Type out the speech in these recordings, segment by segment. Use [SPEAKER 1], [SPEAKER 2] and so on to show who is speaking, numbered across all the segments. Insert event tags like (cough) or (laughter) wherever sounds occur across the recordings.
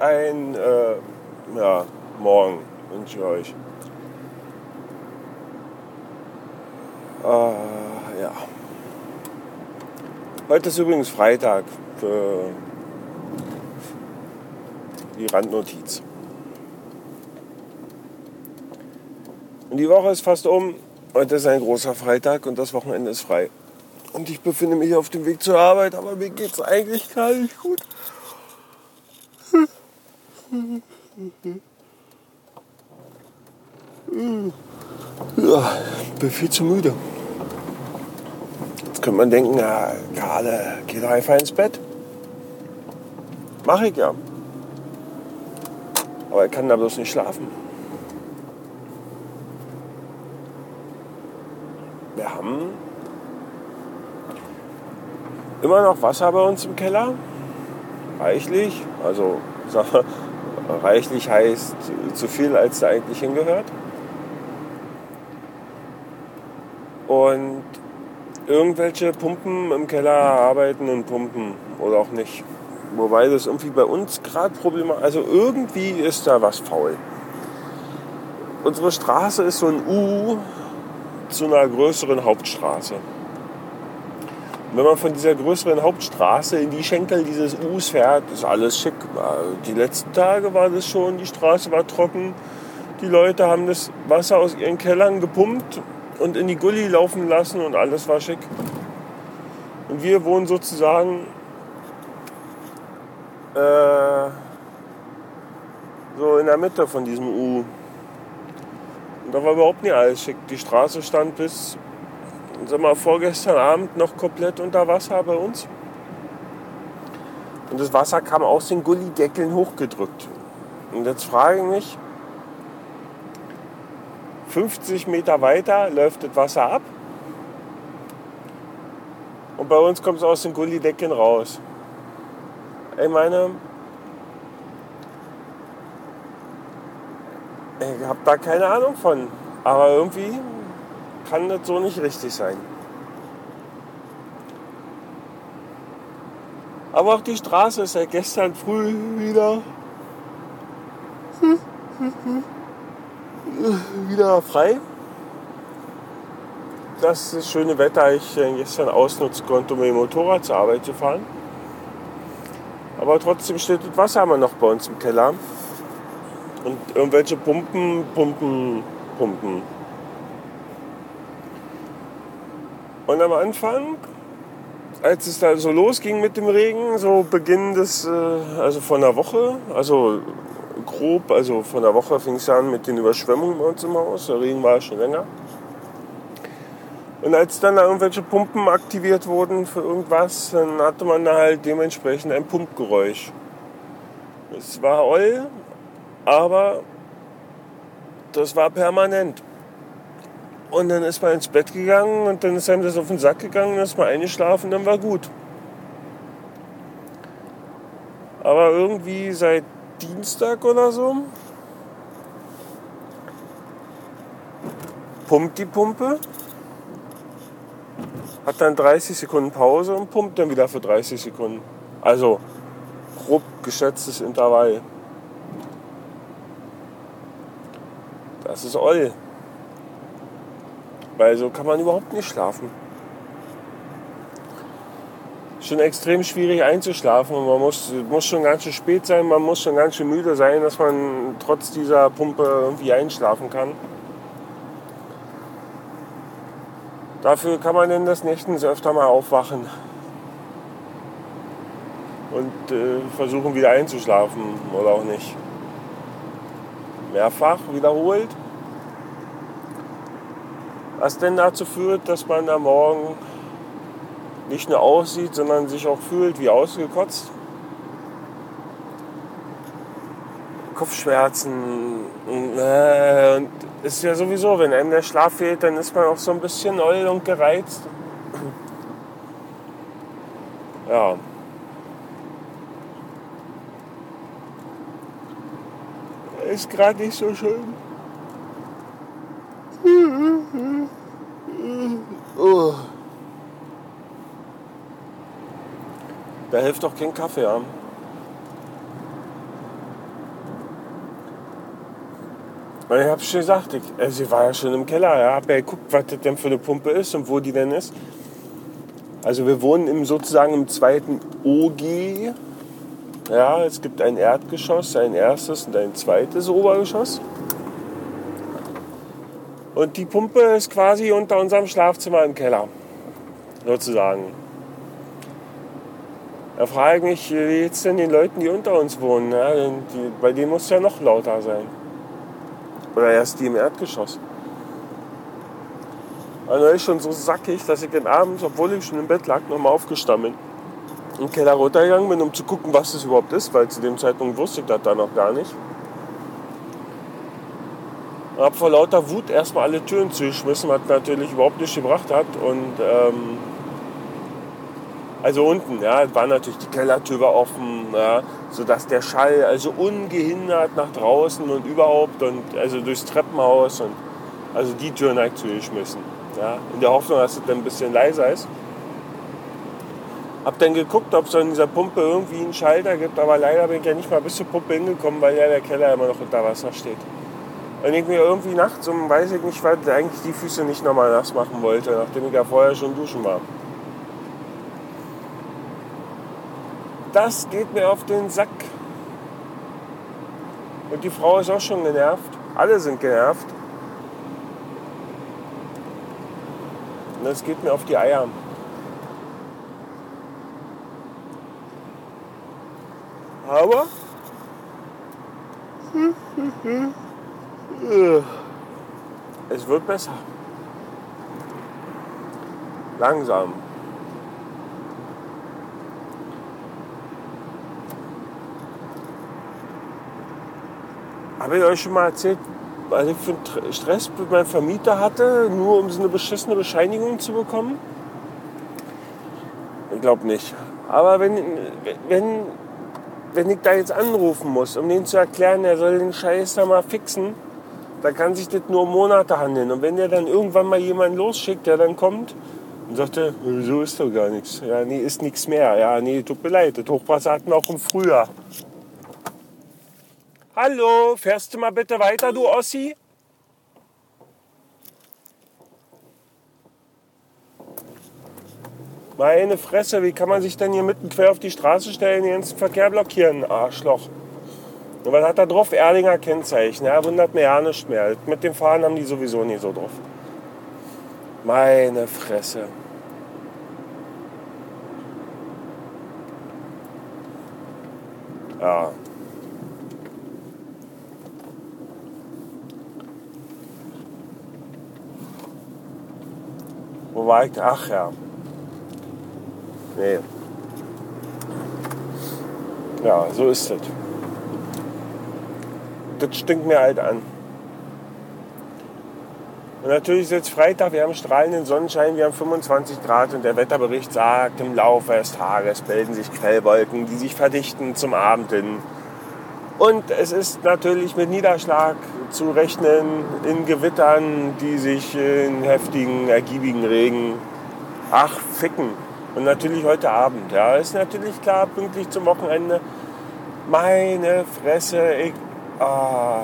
[SPEAKER 1] ein äh, ja, Morgen wünsche ich euch. Äh, ja. Heute ist übrigens Freitag für die Randnotiz. Und die Woche ist fast um. Heute ist ein großer Freitag und das Wochenende ist frei. Und ich befinde mich auf dem Weg zur Arbeit, aber mir geht es eigentlich gar nicht gut. Ja, bin viel zu müde. Jetzt könnte man denken, ja, Karle, geh doch einfach ins Bett. Mach ich ja. Aber ich kann da bloß nicht schlafen. Wir haben immer noch Wasser bei uns im Keller. Reichlich. Also sag mal, reichlich heißt zu viel, als da eigentlich hingehört. Und irgendwelche Pumpen im Keller arbeiten und pumpen oder auch nicht. Wobei das irgendwie bei uns gerade problematisch Also irgendwie ist da was faul. Unsere Straße ist so ein U zu einer größeren Hauptstraße. Wenn man von dieser größeren Hauptstraße in die Schenkel dieses Us fährt, ist alles schick. Die letzten Tage war das schon, die Straße war trocken. Die Leute haben das Wasser aus ihren Kellern gepumpt und in die Gully laufen lassen und alles war schick. Und wir wohnen sozusagen äh, so in der Mitte von diesem U. Und da war überhaupt nicht alles schick. Die Straße stand bis, sag mal, vorgestern Abend noch komplett unter Wasser bei uns. Und das Wasser kam aus den Gullideckeln hochgedrückt. Und jetzt frage ich mich, 50 Meter weiter läuft das Wasser ab. Und bei uns kommt es aus den Gullideckeln raus. Ich meine, ich habe da keine Ahnung von. Aber irgendwie kann das so nicht richtig sein. Aber auch die Straße ist ja gestern früh wieder, (laughs) wieder frei. Das, das schöne Wetter ich gestern ausnutzen konnte, um mit dem Motorrad zur Arbeit zu fahren. Aber trotzdem steht das Wasser immer noch bei uns im Keller. Und irgendwelche Pumpen, Pumpen, Pumpen. Und am Anfang, als es da so losging mit dem Regen, so Beginn des, äh, also von der Woche, also grob, also von der Woche fing es an mit den Überschwemmungen bei uns im Haus. Der Regen war schon länger. Und als dann da irgendwelche Pumpen aktiviert wurden für irgendwas, dann hatte man da halt dementsprechend ein Pumpgeräusch. Es war oll, aber das war permanent. Und dann ist man ins Bett gegangen und dann ist einem das auf den Sack gegangen, dann ist man eingeschlafen, dann war gut. Aber irgendwie seit Dienstag oder so pumpt die Pumpe hat dann 30 Sekunden Pause und pumpt dann wieder für 30 Sekunden. Also grob geschätztes Intervall. Das ist oll. Weil so kann man überhaupt nicht schlafen. Schon extrem schwierig einzuschlafen und man muss, muss schon ganz schön spät sein, man muss schon ganz schön müde sein, dass man trotz dieser Pumpe irgendwie einschlafen kann. Dafür kann man in des Nächtens öfter mal aufwachen und äh, versuchen wieder einzuschlafen oder auch nicht. Mehrfach wiederholt. Was denn dazu führt, dass man am Morgen nicht nur aussieht, sondern sich auch fühlt wie ausgekotzt. Kopfschmerzen äh, und ist ja sowieso, wenn einem der Schlaf fehlt, dann ist man auch so ein bisschen neu und gereizt. (clears throat) Ja. Ist gerade nicht so schön. (laughs) Da hilft doch kein Kaffee, ja. Und ich habe schon gesagt, ich, äh, sie war ja schon im Keller, ja, habe ja geguckt, was das denn für eine Pumpe ist und wo die denn ist. Also wir wohnen im, sozusagen im zweiten OG. Ja, es gibt ein Erdgeschoss, ein erstes und ein zweites Obergeschoss. Und die Pumpe ist quasi unter unserem Schlafzimmer im Keller, sozusagen. Da frage ich mich, wie jetzt denn den Leuten, die unter uns wohnen? Ja, die, bei denen muss es ja noch lauter sein. Oder erst die im Erdgeschoss. Also ist schon so sackig, dass ich dann abends, obwohl ich schon im Bett lag, nochmal aufgestanden bin. Im Keller runtergegangen bin, um zu gucken, was das überhaupt ist, weil zu dem Zeitpunkt wusste ich das da noch gar nicht. Und habe vor lauter Wut erstmal alle Türen zugeschmissen, was natürlich überhaupt nichts gebracht hat. Und ähm, also unten, ja, war natürlich die Kellertür offen, ja, sodass der Schall also ungehindert nach draußen und überhaupt und also durchs Treppenhaus und also die Türen halt zugeschmissen. Ja, in der Hoffnung, dass es dann ein bisschen leiser ist. Hab dann geguckt, ob es an dieser Pumpe irgendwie einen Schalter gibt, aber leider bin ich ja nicht mal bis zur Pumpe hingekommen, weil ja der Keller immer noch unter Wasser steht. Und ich mir irgendwie nachts um, weiß ich nicht, weil eigentlich die Füße nicht nochmal nass machen wollte, nachdem ich ja vorher schon duschen war. Das geht mir auf den Sack. Und die Frau ist auch schon genervt. Alle sind genervt. Und das geht mir auf die Eier. Aber (laughs) es wird besser. Langsam. Habe ich euch schon mal erzählt, was ich für einen Stress mit meinem Vermieter hatte, nur um so eine beschissene Bescheinigung zu bekommen? Ich glaube nicht. Aber wenn, wenn, wenn ich da jetzt anrufen muss, um denen zu erklären, er soll den Scheiß da mal fixen, dann kann sich das nur um Monate handeln. Und wenn der dann irgendwann mal jemanden losschickt, der dann kommt und sagt, so ist doch gar nichts. Ja, nee, ist nichts mehr. Ja, nee, tut mir leid. Das Hochwasser hatten wir auch im Frühjahr. Hallo, fährst du mal bitte weiter, du Ossi? Meine Fresse, wie kann man sich denn hier mitten quer auf die Straße stellen, den ganzen Verkehr blockieren, Arschloch. Und was hat da drauf? Erlinger Kennzeichen. Ja, wundert mir ja nicht mehr. Mit dem Fahren haben die sowieso nie so drauf. Meine Fresse. Ja. Ich? Ach ja. Nee. Ja, so ist es. Das stinkt mir halt an. Und natürlich ist jetzt Freitag, wir haben strahlenden Sonnenschein, wir haben 25 Grad und der Wetterbericht sagt, im Laufe des Tages bilden sich Quellwolken, die sich verdichten zum Abend hin. Und es ist natürlich mit Niederschlag zu rechnen in Gewittern, die sich in heftigen, ergiebigen Regen, ach, ficken. Und natürlich heute Abend. Ja, ist natürlich klar, pünktlich zum Wochenende. Meine Fresse, ich. Ah.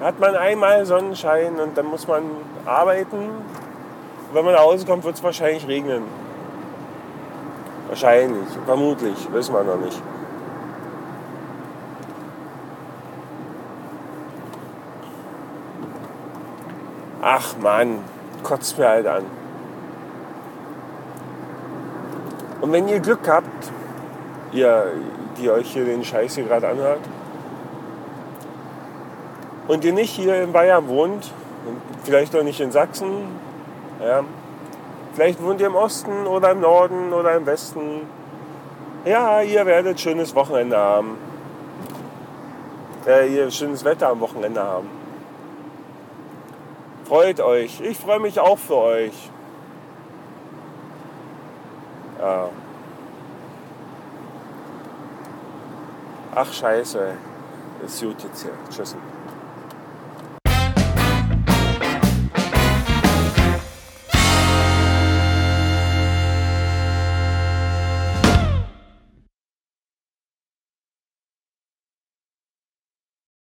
[SPEAKER 1] Hat man einmal Sonnenschein und dann muss man arbeiten. Wenn man nach Hause kommt, wird es wahrscheinlich regnen. Wahrscheinlich, vermutlich, wissen wir noch nicht. Ach man, kotzt mir halt an. Und wenn ihr Glück habt, ihr, die euch hier den Scheiß hier gerade anhört, und ihr nicht hier in Bayern wohnt, vielleicht auch nicht in Sachsen, ja, vielleicht wohnt ihr im Osten oder im Norden oder im Westen, ja, ihr werdet schönes Wochenende haben. Äh, ihr schönes Wetter am Wochenende haben. Freut euch. Ich freue mich auch für euch. Ja. Ach scheiße. Ist gut jetzt hier. Tschüss.